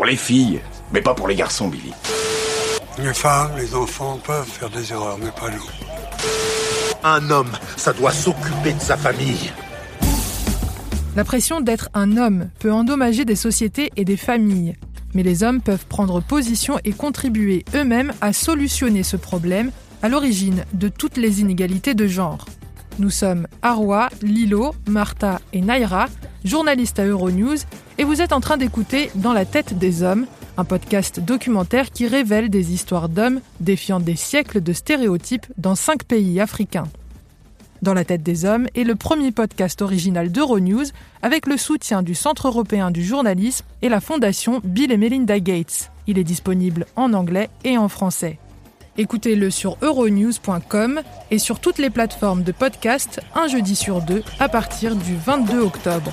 pour les filles, mais pas pour les garçons, Billy. Les femmes, les enfants peuvent faire des erreurs, mais pas nous. Un homme, ça doit s'occuper de sa famille. La pression d'être un homme peut endommager des sociétés et des familles. Mais les hommes peuvent prendre position et contribuer eux-mêmes à solutionner ce problème à l'origine de toutes les inégalités de genre. Nous sommes Arwa, Lilo, Martha et Naira, journalistes à Euronews, et vous êtes en train d'écouter Dans la tête des hommes, un podcast documentaire qui révèle des histoires d'hommes défiant des siècles de stéréotypes dans cinq pays africains. Dans la tête des hommes est le premier podcast original d'Euronews avec le soutien du Centre européen du journalisme et la fondation Bill et Melinda Gates. Il est disponible en anglais et en français. Écoutez-le sur euronews.com et sur toutes les plateformes de podcast un jeudi sur deux à partir du 22 octobre.